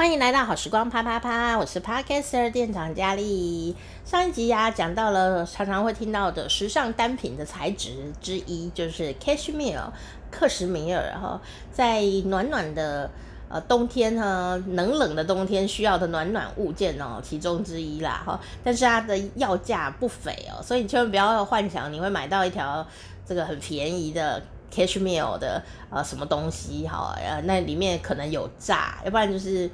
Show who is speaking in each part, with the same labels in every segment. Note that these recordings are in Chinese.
Speaker 1: 欢迎来到好时光啪啪啪，我是 Podcaster 店长佳丽。上一集呀、啊，讲到了常常会听到的时尚单品的材质之一，就是 Cashmere 克什米尔。哈在暖暖的呃冬天呢，冷冷的冬天需要的暖暖物件哦，其中之一啦哈。但是它的要价不菲哦，所以你千万不要幻想你会买到一条这个很便宜的。Cashmere 的呃什么东西哈呃那里面可能有诈，要不然就是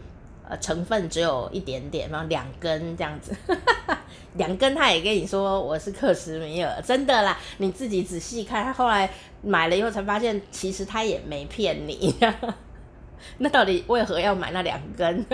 Speaker 1: 呃成分只有一点点，然后两根这样子，两根他也跟你说我是克什米尔，真的啦，你自己仔细看，他后来买了以后才发现，其实他也没骗你，那到底为何要买那两根？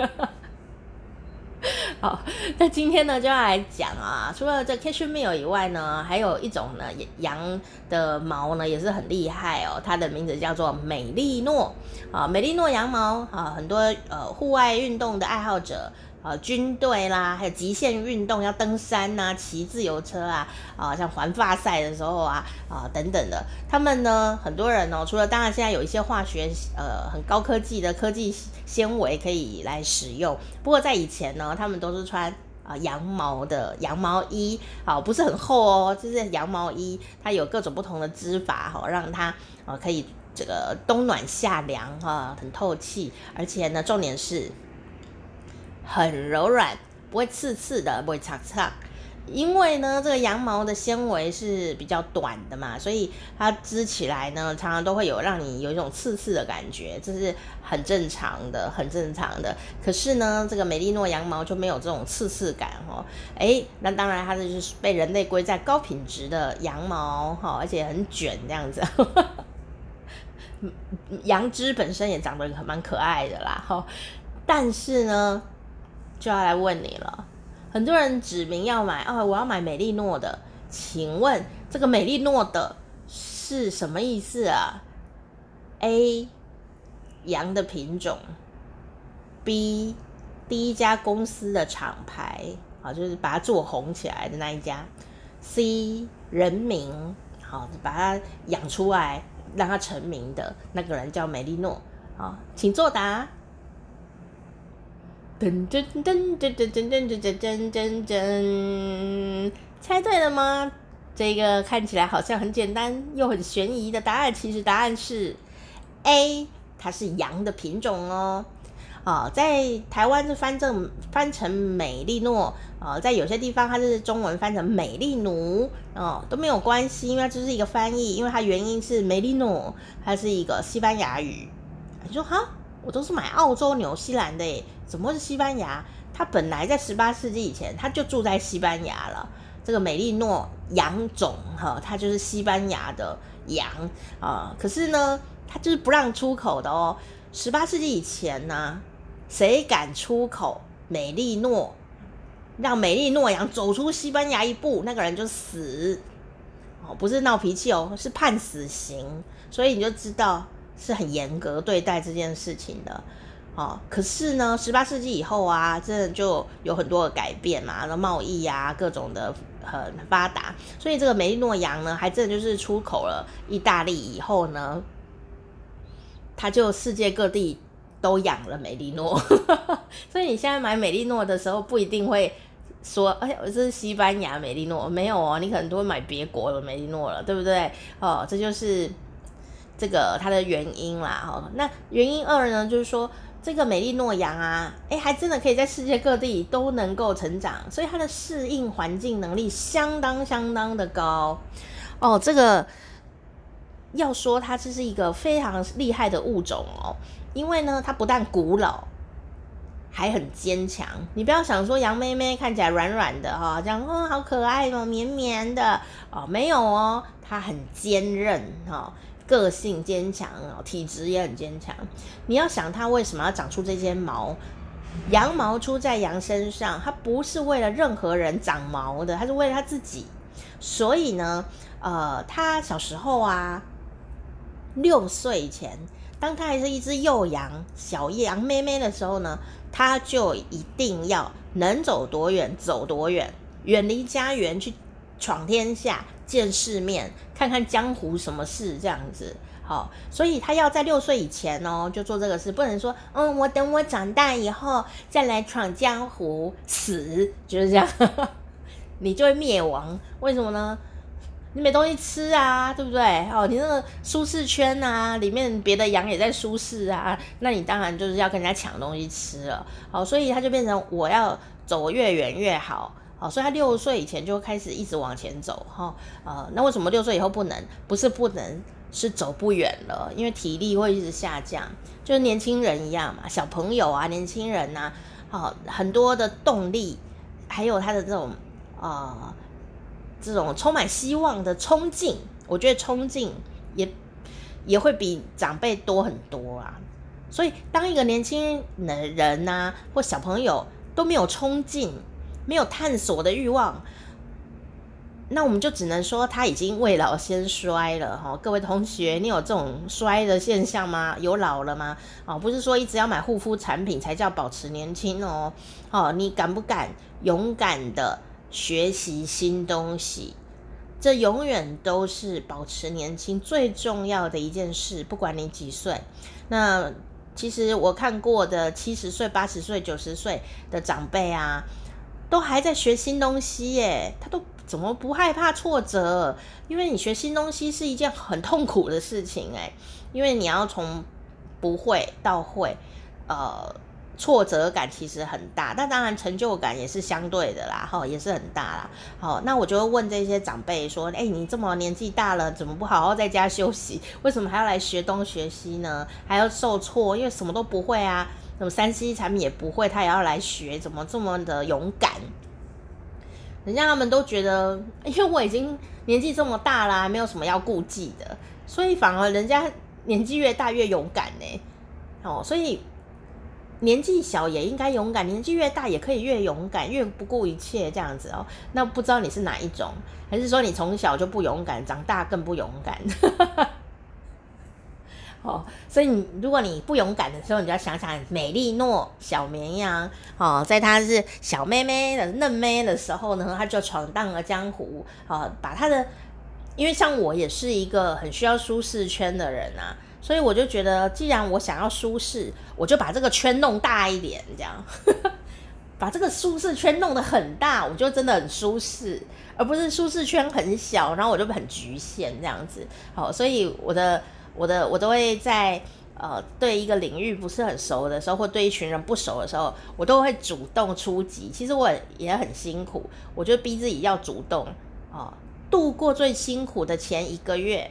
Speaker 1: 好，那今天呢就要来讲啊，除了这 Cashmere 以外呢，还有一种呢羊的毛呢也是很厉害哦，它的名字叫做美丽诺啊，美丽诺羊毛啊，很多呃户外运动的爱好者。啊，军队啦，还有极限运动，要登山呐、啊，骑自由车啊，啊，像环法赛的时候啊，啊等等的，他们呢，很多人哦，除了当然现在有一些化学呃很高科技的科技纤维可以来使用，不过在以前呢，他们都是穿啊羊毛的羊毛衣，好，不是很厚哦，就是羊毛衣，它有各种不同的织法哈，让它啊可以这个冬暖夏凉哈，很透气，而且呢，重点是。很柔软，不会刺刺的，不会擦擦。因为呢，这个羊毛的纤维是比较短的嘛，所以它织起来呢，常常都会有让你有一种刺刺的感觉，这是很正常的，很正常的。可是呢，这个美利诺羊毛就没有这种刺刺感哦。诶，那当然它就是被人类归在高品质的羊毛哈，而且很卷这样子。羊只本身也长得蛮可爱的啦哈，但是呢。就要来问你了，很多人指名要买、哦，我要买美利诺的，请问这个美利诺的是什么意思啊？A 羊的品种，B 第一家公司的厂牌。啊，就是把它做红起来的那一家，C 人名，好，把它养出来让它成名的那个人叫美利诺，啊，请作答。噔噔噔噔噔噔噔噔噔噔噔，猜对了吗？这个看起来好像很简单又很悬疑的答案，其实答案是 A，它是羊的品种哦。啊，在台湾是翻正翻成美利诺啊，在有些地方它是中文翻成美利奴哦，都没有关系，因为它只是一个翻译，因为它原因是梅利诺，它是一个西班牙语。你说哈？我都是买澳洲、纽西兰的诶，怎么会是西班牙？他本来在十八世纪以前，他就住在西班牙了。这个美利诺羊种哈，它就是西班牙的羊啊。可是呢，它就是不让出口的哦。十八世纪以前呢，谁敢出口美利诺，让美利诺羊走出西班牙一步，那个人就死哦，不是闹脾气哦，是判死刑。所以你就知道。是很严格对待这件事情的，哦，可是呢，十八世纪以后啊，真的就有很多的改变嘛，那贸易啊，各种的很发达，所以这个美利诺羊呢，还真的就是出口了意大利以后呢，它就世界各地都养了美利诺，所以你现在买美利诺的时候，不一定会说，哎呀，这是西班牙美利诺，没有哦，你可能都会买别国的美利诺了，对不对？哦，这就是。这个它的原因啦，哈，那原因二呢，就是说这个美丽诺羊啊，诶，还真的可以在世界各地都能够成长，所以它的适应环境能力相当相当的高哦。这个要说它这是一个非常厉害的物种哦，因为呢，它不但古老，还很坚强。你不要想说羊妹妹看起来软软的哈，这样哦好可爱哦，绵绵的哦，没有哦，它很坚韧哈。个性坚强哦，体质也很坚强。你要想它为什么要长出这些毛？羊毛出在羊身上，它不是为了任何人长毛的，它是为了它自己。所以呢，呃，它小时候啊，六岁前，当它还是一只幼羊、小羊妹妹的时候呢，它就一定要能走多远走多远，远离家园去闯天下。见世面，看看江湖什么事这样子好，所以他要在六岁以前哦，就做这个事，不能说，嗯，我等我长大以后再来闯江湖，死就是这样，你就会灭亡。为什么呢？你没东西吃啊，对不对？哦，你那个舒适圈啊，里面别的羊也在舒适啊，那你当然就是要跟人家抢东西吃了。好，所以他就变成我要走越远越好。哦，所以他六岁以前就开始一直往前走。哈，呃，那为什么六岁以后不能？不是不能，是走不远了，因为体力会一直下降，就是年轻人一样嘛，小朋友啊，年轻人呐、啊，好，很多的动力，还有他的这种啊。呃这种充满希望的冲劲，我觉得冲劲也也会比长辈多很多啊。所以，当一个年轻的人呐、或小朋友都没有冲劲、没有探索的欲望，那我们就只能说他已经未老先衰了哈。各位同学，你有这种衰的现象吗？有老了吗？哦，不是说一直要买护肤产品才叫保持年轻哦。哦，你敢不敢勇敢的？学习新东西，这永远都是保持年轻最重要的一件事。不管你几岁，那其实我看过的七十岁、八十岁、九十岁的长辈啊，都还在学新东西耶。他都怎么不害怕挫折？因为你学新东西是一件很痛苦的事情哎，因为你要从不会到会，呃。挫折感其实很大，但当然成就感也是相对的啦，哈，也是很大啦。好，那我就会问这些长辈说：“哎，你这么年纪大了，怎么不好好在家休息？为什么还要来学东学西呢？还要受挫，因为什么都不会啊，什么三 C 产品也不会，他也要来学，怎么这么的勇敢？人家他们都觉得，因为我已经年纪这么大啦，没有什么要顾忌的，所以反而人家年纪越大越勇敢呢。哦，所以。年纪小也应该勇敢，年纪越大也可以越勇敢，越不顾一切这样子哦。那不知道你是哪一种，还是说你从小就不勇敢，长大更不勇敢？哦，所以你如果你不勇敢的时候，你就要想想美丽诺小绵羊哦，在她是小妹妹的嫩妹的时候呢，她就闯荡了江湖哦，把她的，因为像我也是一个很需要舒适圈的人啊。所以我就觉得，既然我想要舒适，我就把这个圈弄大一点，这样，把这个舒适圈弄得很大，我就真的很舒适，而不是舒适圈很小，然后我就很局限这样子。好，所以我的我的我都会在呃对一个领域不是很熟的时候，或对一群人不熟的时候，我都会主动出击。其实我也很辛苦，我就逼自己要主动啊，度过最辛苦的前一个月。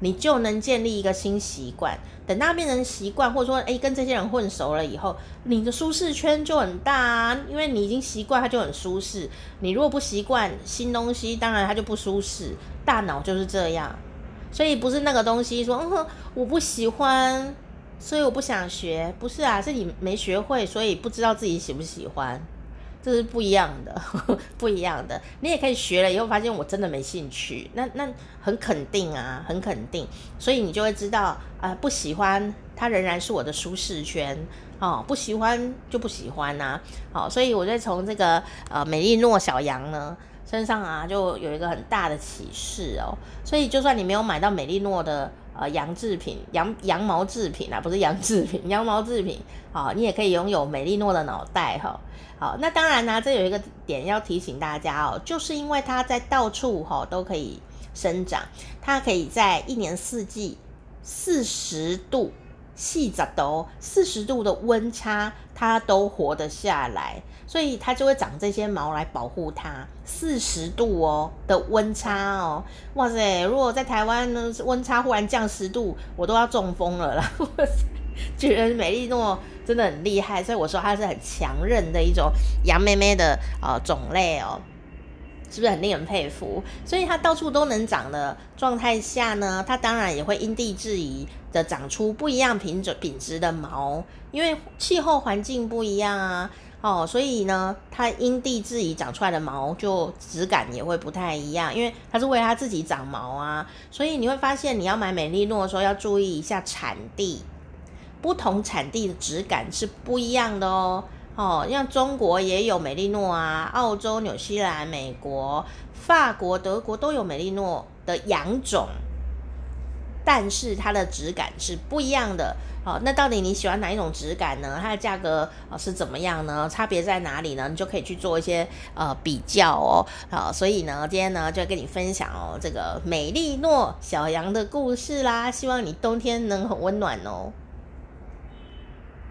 Speaker 1: 你就能建立一个新习惯，等它变成习惯，或者说，诶，跟这些人混熟了以后，你的舒适圈就很大啊，因为你已经习惯，它就很舒适。你如果不习惯新东西，当然它就不舒适。大脑就是这样，所以不是那个东西说，嗯，我不喜欢，所以我不想学，不是啊，是你没学会，所以不知道自己喜不喜欢。这是不一样的，不一样的。你也可以学了以后发现我真的没兴趣，那那很肯定啊，很肯定。所以你就会知道啊、呃，不喜欢它仍然是我的舒适圈哦，不喜欢就不喜欢呐、啊。好、哦，所以我就从这个呃美丽诺小羊呢身上啊，就有一个很大的启示哦。所以就算你没有买到美丽诺的呃羊制品、羊羊毛制品啊，不是羊制品，羊毛制品，好、哦，你也可以拥有美丽诺的脑袋哈。哦好，那当然呢、这有一个点要提醒大家哦，就是因为它在到处哈、哦、都可以生长，它可以在一年四季四十度细杂的哦四十度的温差，它都活得下来，所以它就会长这些毛来保护它。四十度哦的温差哦，哇塞！如果在台湾呢，温差忽然降十度，我都要中风了啦。哇塞觉得美丽诺真的很厉害，所以我说它是很强韧的一种羊妹妹的呃种类哦，是不是很令人佩服？所以它到处都能长的状态下呢，它当然也会因地制宜的长出不一样品种品质的毛，因为气候环境不一样啊，哦，所以呢，它因地制宜长出来的毛就质感也会不太一样，因为它是为它自己长毛啊，所以你会发现你要买美丽诺的时候要注意一下产地。不同产地的质感是不一样的哦。哦，像中国也有美丽诺啊，澳洲、纽西兰、美国、法国、德国都有美丽诺的羊种。但是它的质感是不一样的。好，那到底你喜欢哪一种质感呢？它的价格是怎么样呢？差别在哪里呢？你就可以去做一些呃比较哦。好，所以呢，今天呢就跟你分享哦这个美丽诺小羊的故事啦。希望你冬天能很温暖哦。